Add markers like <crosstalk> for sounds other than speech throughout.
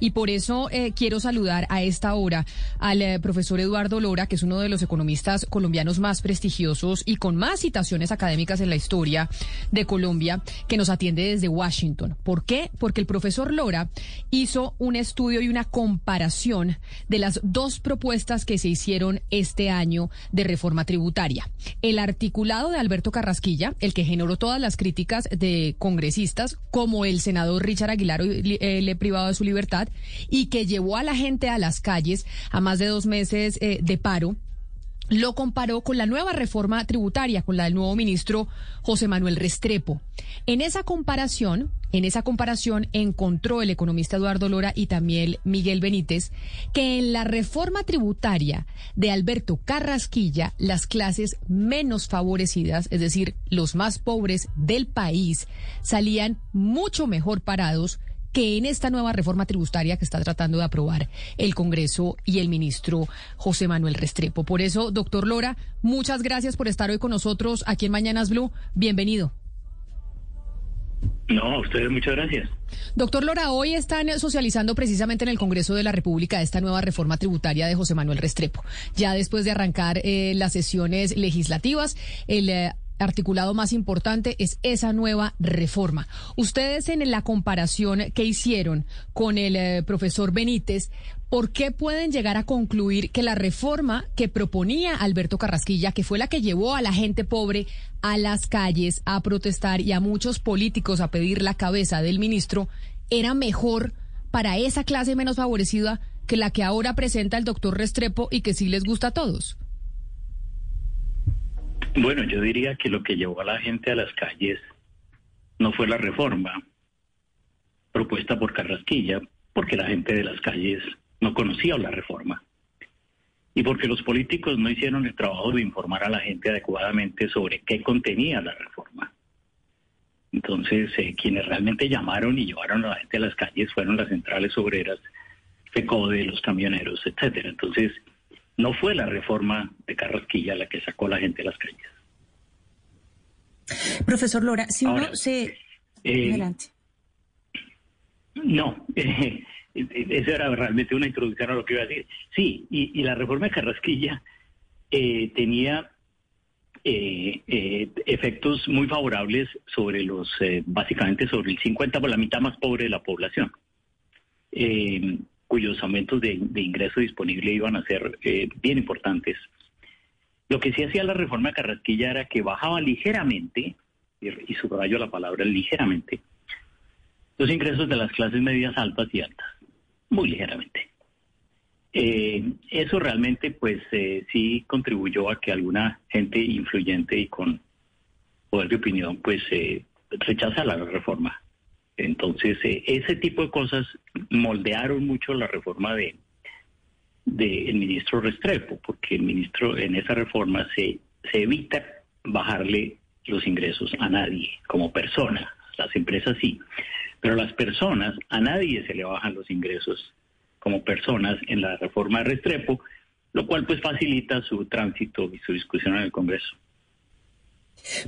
Y por eso eh, quiero saludar a esta hora al eh, profesor Eduardo Lora, que es uno de los economistas colombianos más prestigiosos y con más citaciones académicas en la historia de Colombia, que nos atiende desde Washington. ¿Por qué? Porque el profesor Lora hizo un estudio y una comparación de las dos propuestas que se hicieron este año de reforma tributaria. El articulado de Alberto Carrasquilla, el que generó todas las críticas de congresistas, como el senador Richard Aguilar, le privado de su libertad, y que llevó a la gente a las calles a más de dos meses eh, de paro lo comparó con la nueva reforma tributaria, con la del nuevo ministro José Manuel Restrepo. En esa comparación, en esa comparación encontró el economista Eduardo Lora y también Miguel Benítez que en la reforma tributaria de Alberto Carrasquilla, las clases menos favorecidas, es decir, los más pobres del país, salían mucho mejor parados que en esta nueva reforma tributaria que está tratando de aprobar el Congreso y el ministro José Manuel Restrepo. Por eso, doctor Lora, muchas gracias por estar hoy con nosotros aquí en Mañanas Blue. Bienvenido. No, a ustedes muchas gracias. Doctor Lora, hoy están socializando precisamente en el Congreso de la República esta nueva reforma tributaria de José Manuel Restrepo. Ya después de arrancar eh, las sesiones legislativas, el eh, articulado más importante es esa nueva reforma. Ustedes en la comparación que hicieron con el eh, profesor Benítez, ¿por qué pueden llegar a concluir que la reforma que proponía Alberto Carrasquilla, que fue la que llevó a la gente pobre a las calles a protestar y a muchos políticos a pedir la cabeza del ministro, era mejor para esa clase menos favorecida que la que ahora presenta el doctor Restrepo y que sí les gusta a todos? Bueno, yo diría que lo que llevó a la gente a las calles no fue la reforma propuesta por Carrasquilla, porque la gente de las calles no conocía la reforma. Y porque los políticos no hicieron el trabajo de informar a la gente adecuadamente sobre qué contenía la reforma. Entonces, eh, quienes realmente llamaron y llevaron a la gente a las calles fueron las centrales obreras, FECODE, los camioneros, etcétera. Entonces, no fue la reforma de Carrasquilla la que sacó a la gente de las calles. Profesor Lora, si uno se... Eh, Adelante. No, <laughs> eh, esa era realmente una introducción a lo que iba a decir. Sí, y, la reforma de Carrasquilla eh, tenía efectos muy favorables sobre los, básicamente sobre el 50 por la mitad más pobre de la población cuyos aumentos de, ingreso disponible iban a ser eh, bien importantes. Lo que sí hacía la reforma de Carrasquilla era que bajaba ligeramente, y, subrayo la palabra ligeramente, los ingresos de las clases medias altas y altas, muy ligeramente. Eh, eso realmente pues eh, sí contribuyó a que alguna gente influyente y con poder de opinión pues rechazara la reforma. Entonces, eh, ese tipo de cosas moldearon mucho la reforma de del ministro Restrepo, porque el ministro en esa reforma se, se evita bajarle los ingresos a nadie como persona. Las empresas sí, pero las personas, a nadie se le bajan los ingresos como personas en la reforma de Restrepo, lo cual pues facilita su tránsito y su discusión en el Congreso.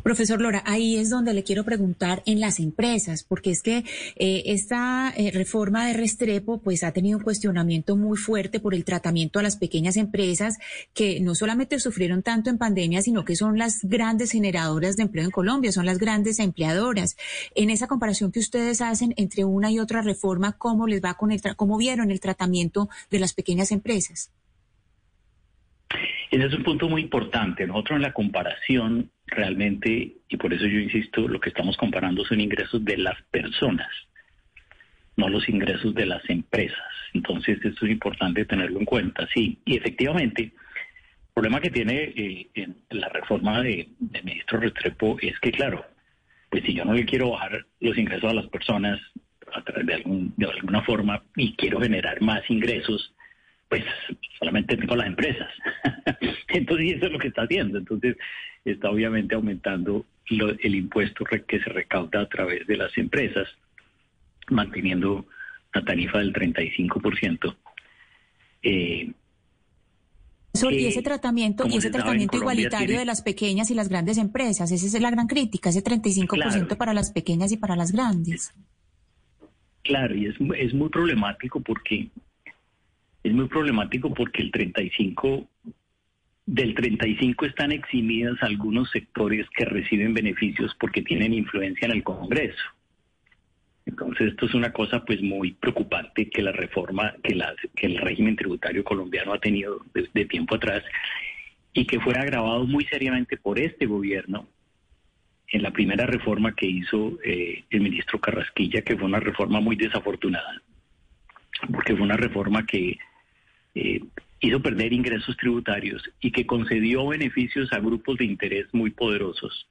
Profesor Lora, ahí es donde le quiero preguntar en las empresas, porque es que eh, esta eh, reforma de Restrepo pues ha tenido un cuestionamiento muy fuerte por el tratamiento a las pequeñas empresas que no solamente sufrieron tanto en pandemia, sino que son las grandes generadoras de empleo en Colombia, son las grandes empleadoras. En esa comparación que ustedes hacen entre una y otra reforma, ¿cómo les va con el cómo vieron el tratamiento de las pequeñas empresas? Ese es un punto muy importante. Nosotros en la comparación realmente, y por eso yo insisto, lo que estamos comparando son ingresos de las personas, no los ingresos de las empresas. Entonces, esto es importante tenerlo en cuenta. Sí, y efectivamente, el problema que tiene eh, en la reforma de, ministro Restrepo es que, claro, pues si yo no le quiero bajar los ingresos a las personas a través de, algún, de alguna forma y quiero generar más ingresos, pues solamente tengo las empresas. <laughs> Entonces, eso es lo que está haciendo. Entonces, está obviamente aumentando el impuesto que se recauda a través de las empresas, manteniendo la tarifa del 35%. Eh, y ese tratamiento, y ese tratamiento igualitario de las pequeñas y las grandes empresas, esa es la gran crítica, ese 35% para las pequeñas y para las grandes. Claro, y es, es muy problemático porque es muy problemático porque el 35 del 35 están eximidas algunos sectores que reciben beneficios porque tienen influencia en el Congreso. Entonces esto es una cosa pues muy preocupante que la reforma, que, que el régimen tributario colombiano ha tenido desde tiempo atrás y que fuera agravado muy seriamente por este gobierno en la primera reforma que hizo eh, el ministro Carrasquilla, que fue una reforma muy desafortunada, porque fue una reforma que eh, hizo perder ingresos tributarios y que concedió beneficios a grupos de interés muy poderosos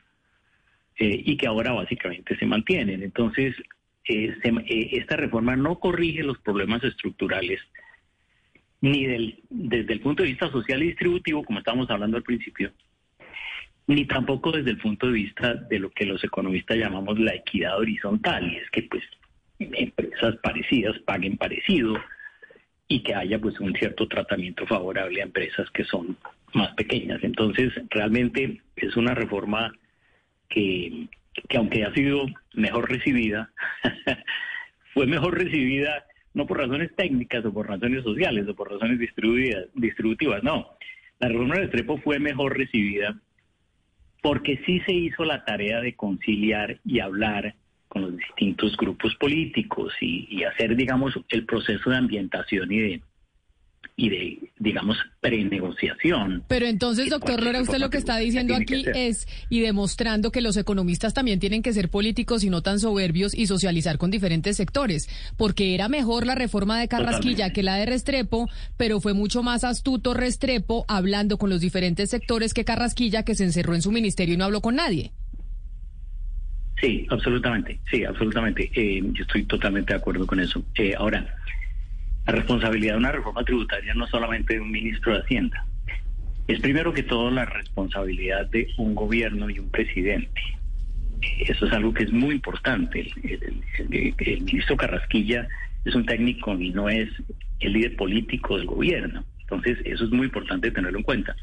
eh, y que ahora básicamente se mantienen. Entonces, esta reforma no corrige los problemas estructurales ni desde el punto de vista social y distributivo, como estábamos hablando al principio, ni tampoco desde el punto de vista de lo que los economistas llamamos la equidad horizontal, y es que pues empresas parecidas paguen parecido y que haya pues un cierto tratamiento favorable a empresas que son más pequeñas. Entonces, realmente es una reforma que, que aunque ha sido mejor recibida, <laughs> fue mejor recibida no por razones técnicas o por razones sociales o por razones distributivas, no. La reforma de Trepo fue mejor recibida porque sí se hizo la tarea de conciliar y hablar con los distintos grupos políticos y, y hacer, digamos, el proceso de ambientación y de, y de, digamos, prenegociación. Pero entonces, doctor Lora, usted lo que está diciendo aquí es, y demostrando que los economistas también tienen que ser políticos y no tan soberbios y socializar con diferentes sectores, porque era mejor la reforma de Carrasquilla que la de Restrepo, pero fue mucho más astuto Restrepo hablando con los diferentes sectores que Carrasquilla, que se encerró en su ministerio y no habló con nadie. Sí, absolutamente, sí, absolutamente. Eh, yo estoy totalmente de acuerdo con eso. Eh, ahora, la responsabilidad de una reforma tributaria no solamente de un ministro de Hacienda, es primero que todo la responsabilidad de un gobierno y un presidente. Eso es algo que es muy importante. El, ministro Carrasquilla es un técnico y no es el líder político del gobierno. Entonces, eso es muy importante tenerlo en cuenta.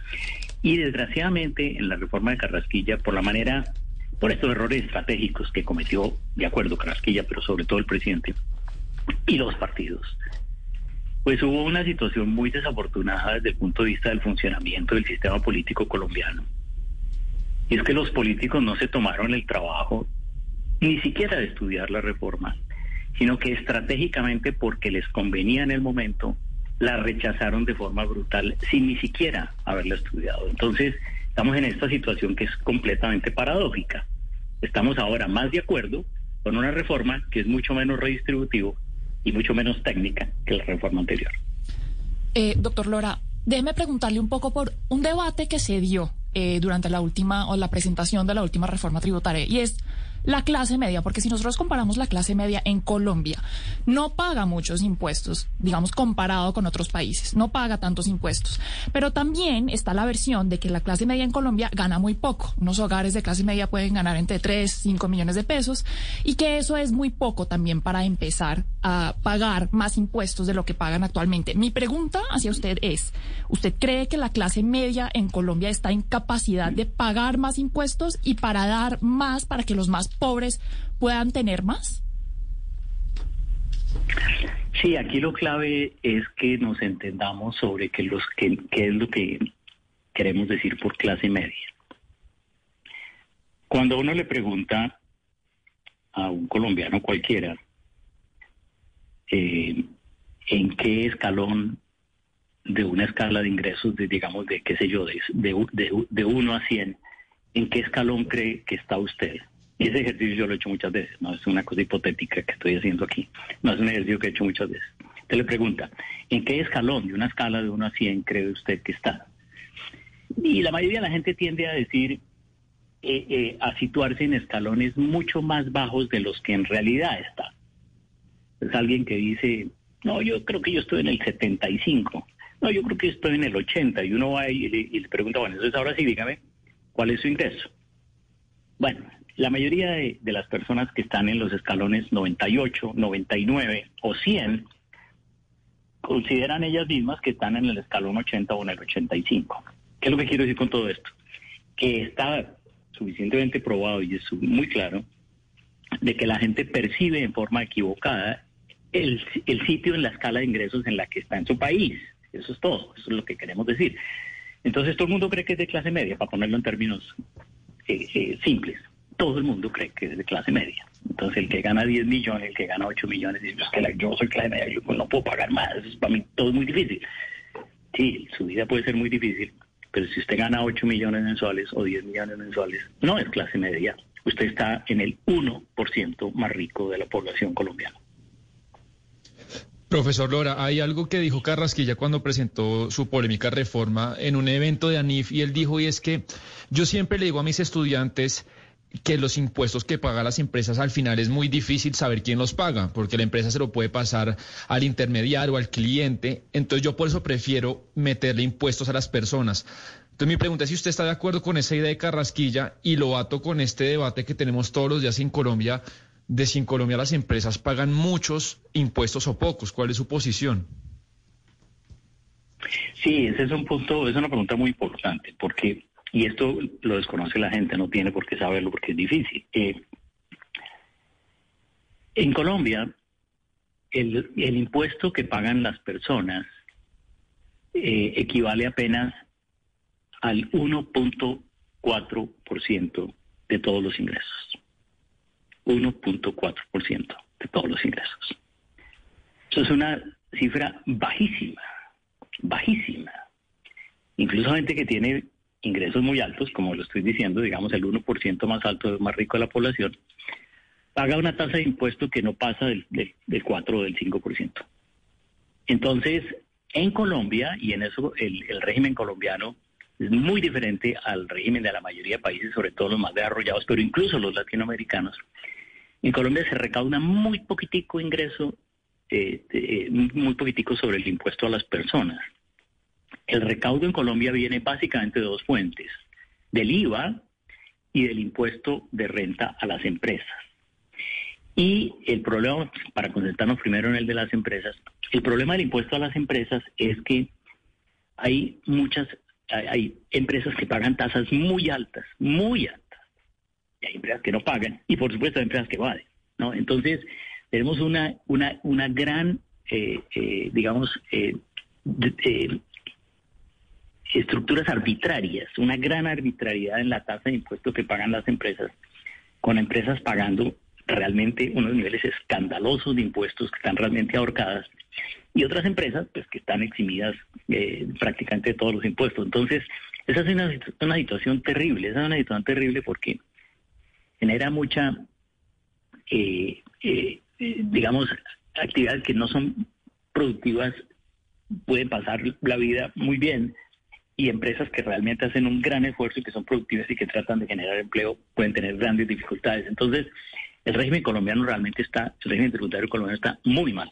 Y desgraciadamente, en la reforma de Carrasquilla, por la manera, por estos errores estratégicos que cometió, de acuerdo, Carrasquilla, pero sobre todo el presidente y los partidos, pues hubo una situación muy desafortunada desde el punto de vista del funcionamiento del sistema político colombiano. Y es que los políticos no se tomaron el trabajo ni siquiera de estudiar la reforma, sino que estratégicamente porque les convenía en el momento, la rechazaron de forma brutal sin ni siquiera haberla estudiado. Entonces, estamos en esta situación que es completamente paradójica. Estamos ahora más de acuerdo con una reforma que es mucho menos redistributivo y mucho menos técnica que la reforma anterior. Eh, doctor Lora, déjeme preguntarle un poco por un debate que se dio eh, durante la última o la presentación de la última reforma tributaria y es la clase media, porque si nosotros comparamos la clase media en Colombia, no paga muchos impuestos, digamos, comparado con otros países, no paga tantos impuestos. Pero también está la versión de que la clase media en Colombia gana muy poco. Unos hogares de clase media pueden ganar entre 3, 5 millones de pesos y que eso es muy poco también para empezar a pagar más impuestos de lo que pagan actualmente. Mi pregunta hacia usted es, ¿usted cree que la clase media en Colombia está en capacidad de pagar más impuestos y para dar más para que los más pobres puedan tener más? Sí, aquí lo clave es que nos entendamos sobre qué que, es lo que queremos decir por clase media. Cuando uno le pregunta a un colombiano cualquiera eh, en qué escalón de una escala de ingresos, de, digamos, de qué sé yo, de, de, de 1 a 100, ¿en qué escalón cree que está usted? Y ese ejercicio yo lo he hecho muchas veces, no es una cosa hipotética que estoy haciendo aquí, no es un ejercicio que he hecho muchas veces. Usted le pregunta, ¿en qué escalón de una escala de 1 a 100 cree usted que está? Y la mayoría de la gente tiende a decir, eh, eh, a situarse en escalones mucho más bajos de los que en realidad está. Es alguien que dice, no, yo creo que yo estoy en el 75, no, yo creo que estoy en el 80, y uno va y le, y le pregunta, bueno, entonces ahora sí, dígame, ¿cuál es su ingreso? Bueno, la mayoría de, las personas que están en los escalones 98, 99 o 100 consideran ellas mismas que están en el escalón 80 o en el 85. ¿Qué es lo que quiero decir con todo esto? Que está suficientemente probado y es muy claro de que la gente percibe en forma equivocada el, el sitio en la escala de ingresos en la que está en su país. Eso es todo, eso es lo que queremos decir. Entonces todo el mundo cree que es de clase media, para ponerlo en términos eh, eh, simples. Todo el mundo cree que es de clase media. Entonces el que gana 10 millones, el que gana 8 millones, dice, es que yo soy clase media, yo no puedo pagar más, para mí todo es muy difícil. Sí, su vida puede ser muy difícil, pero si usted gana 8 millones mensuales o 10 millones mensuales, no es clase media. Usted está en el 1% más rico de la población colombiana. Profesor Lora, hay algo que dijo Carrasquilla cuando presentó su polémica reforma en un evento de ANIF y él dijo y es que yo siempre le digo a mis estudiantes que los impuestos que pagan las empresas al final es muy difícil saber quién los paga, porque la empresa se lo puede pasar al intermediario, al cliente. Entonces yo por eso prefiero meterle impuestos a las personas. Entonces mi pregunta es si usted está de acuerdo con esa idea de Carrasquilla y lo ato con este debate que tenemos todos los días en Colombia de si en Colombia las empresas pagan muchos impuestos o pocos. ¿Cuál es su posición? Sí, ese es un punto, es una pregunta muy importante, porque, y esto lo desconoce la gente, no tiene por qué saberlo porque es difícil. Eh, en Colombia, el, el, impuesto que pagan las personas eh, equivale apenas al 1.4% de todos los ingresos. 1.4% de todos los ingresos. Eso es una cifra bajísima, bajísima. Incluso gente que tiene ingresos muy altos, como lo estoy diciendo, digamos el 1% más alto, más rico de la población, paga una tasa de impuesto que no pasa del, del, 4 o del 5%. Entonces, en Colombia, y en eso el régimen colombiano es muy diferente al régimen de la mayoría de países, sobre todo los más desarrollados, pero incluso los latinoamericanos, en Colombia se recauda muy poquitico ingreso, eh, eh, muy poquitico sobre el impuesto a las personas. El recaudo en Colombia viene básicamente de dos fuentes, del IVA y del impuesto de renta a las empresas. Y el problema, para concentrarnos primero en el de las empresas, el problema del impuesto a las empresas es que hay muchas, hay empresas que pagan tasas muy altas, muy altas hay empresas que no pagan y por supuesto hay empresas que evaden, ¿no? Entonces, tenemos una, una, una gran, eh, eh, digamos, eh, estructuras arbitrarias, una gran arbitrariedad en la tasa de impuestos que pagan las empresas, con empresas pagando realmente unos niveles escandalosos de impuestos que están realmente ahorcadas y otras empresas pues que están eximidas prácticamente de todos los impuestos. Entonces, esa es una, una situación terrible, esa es una situación terrible porque genera mucha, eh, eh, digamos, actividades que no son productivas, pueden pasar la vida muy bien y empresas que realmente hacen un gran esfuerzo y que son productivas y que tratan de generar empleo pueden tener grandes dificultades. Entonces, el régimen colombiano realmente está, el régimen tributario colombiano está muy mal.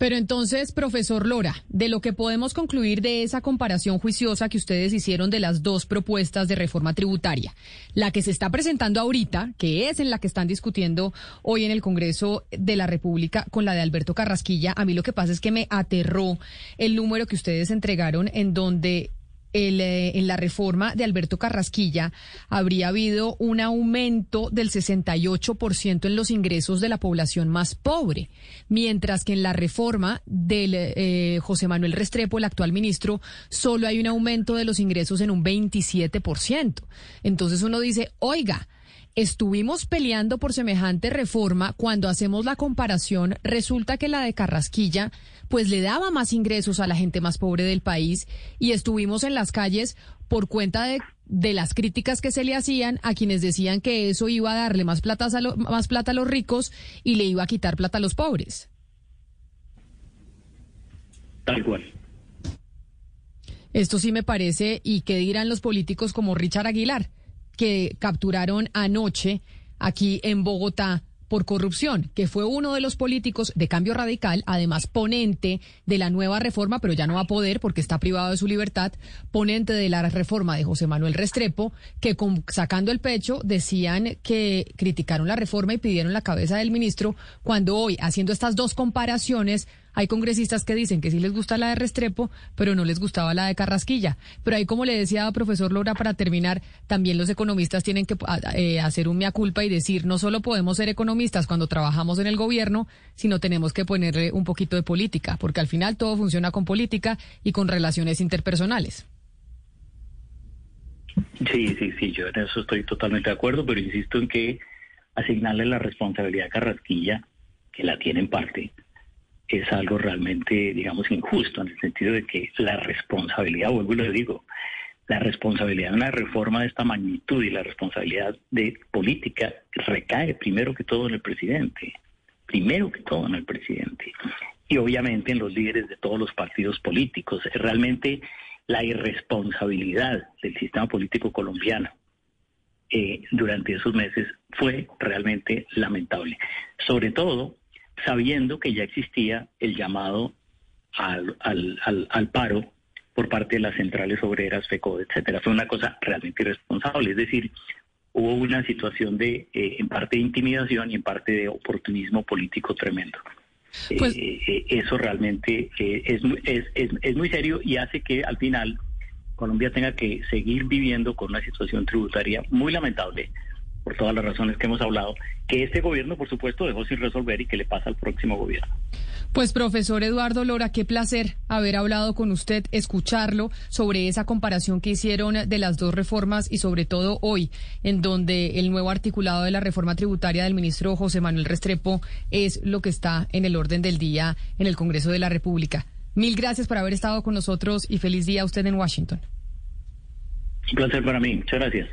Pero entonces, profesor Lora, de lo que podemos concluir de esa comparación juiciosa que ustedes hicieron de las dos propuestas de reforma tributaria, la que se está presentando ahorita, que es en la que están discutiendo hoy en el Congreso de la República con la de Alberto Carrasquilla, a mí lo que pasa es que me aterró el número que ustedes entregaron en donde eh, en la reforma de Alberto Carrasquilla habría habido un aumento del 68% en los ingresos de la población más pobre, mientras que en la reforma del eh, José Manuel Restrepo, el actual ministro, solo hay un aumento de los ingresos en un 27%. Entonces uno dice, oiga, estuvimos peleando por semejante reforma, cuando hacemos la comparación, resulta que la de Carrasquilla pues le daba más ingresos a la gente más pobre del país y estuvimos en las calles por cuenta de, de las críticas que se le hacían a quienes decían que eso iba a darle más plata, a más plata a los ricos y le iba a quitar plata a los pobres. Tal cual. Esto sí me parece, y qué dirán los políticos como Richard Aguilar, que capturaron anoche aquí en Bogotá por corrupción, que fue uno de los políticos de cambio radical, además ponente de la nueva reforma, pero ya no va a poder porque está privado de su libertad, ponente de la reforma de José Manuel Restrepo, que sacando el pecho decían que criticaron la reforma y pidieron la cabeza del ministro, cuando hoy, haciendo estas dos comparaciones, hay congresistas que dicen que sí les gusta la de Restrepo, pero no les gustaba la de Carrasquilla. Pero ahí, como le decía profesor Lora, para terminar, también los economistas tienen que eh, hacer un mea culpa y decir, no solo podemos ser economistas cuando trabajamos en el gobierno, sino tenemos que ponerle un poquito de política, porque al final todo funciona con política y con relaciones interpersonales. Sí, sí, sí, yo en eso estoy totalmente de acuerdo, pero insisto en que asignarle la responsabilidad a Carrasquilla, que la tiene en parte, es algo realmente, digamos, injusto, en el sentido de que la responsabilidad, vuelvo y lo digo, la responsabilidad de una reforma de esta magnitud y la responsabilidad de política recae primero que todo en el presidente, primero que todo en el presidente, y obviamente en los líderes de todos los partidos políticos. Realmente la irresponsabilidad del sistema político colombiano eh, durante esos meses fue realmente lamentable. Sobre todo sabiendo que ya existía el llamado al, al, paro por parte de las centrales obreras, FECO, etcétera. Fue una cosa realmente irresponsable. Es decir, hubo una situación de, eh, en parte de intimidación y en parte de oportunismo político tremendo. Pues, eh, eh, eso realmente eh, es, es, es, es, muy serio y hace que al final Colombia tenga que seguir viviendo con una situación tributaria muy lamentable por todas las razones que hemos hablado, que este gobierno, por supuesto, dejó sin resolver y que le pasa al próximo gobierno. Pues profesor Eduardo Lora, qué placer haber hablado con usted, escucharlo sobre esa comparación que hicieron de las dos reformas y sobre todo hoy, en donde el nuevo articulado de la reforma tributaria del ministro José Manuel Restrepo es lo que está en el orden del día en el Congreso de la República. Mil gracias por haber estado con nosotros y feliz día a usted en Washington. Un placer para mí. Muchas gracias.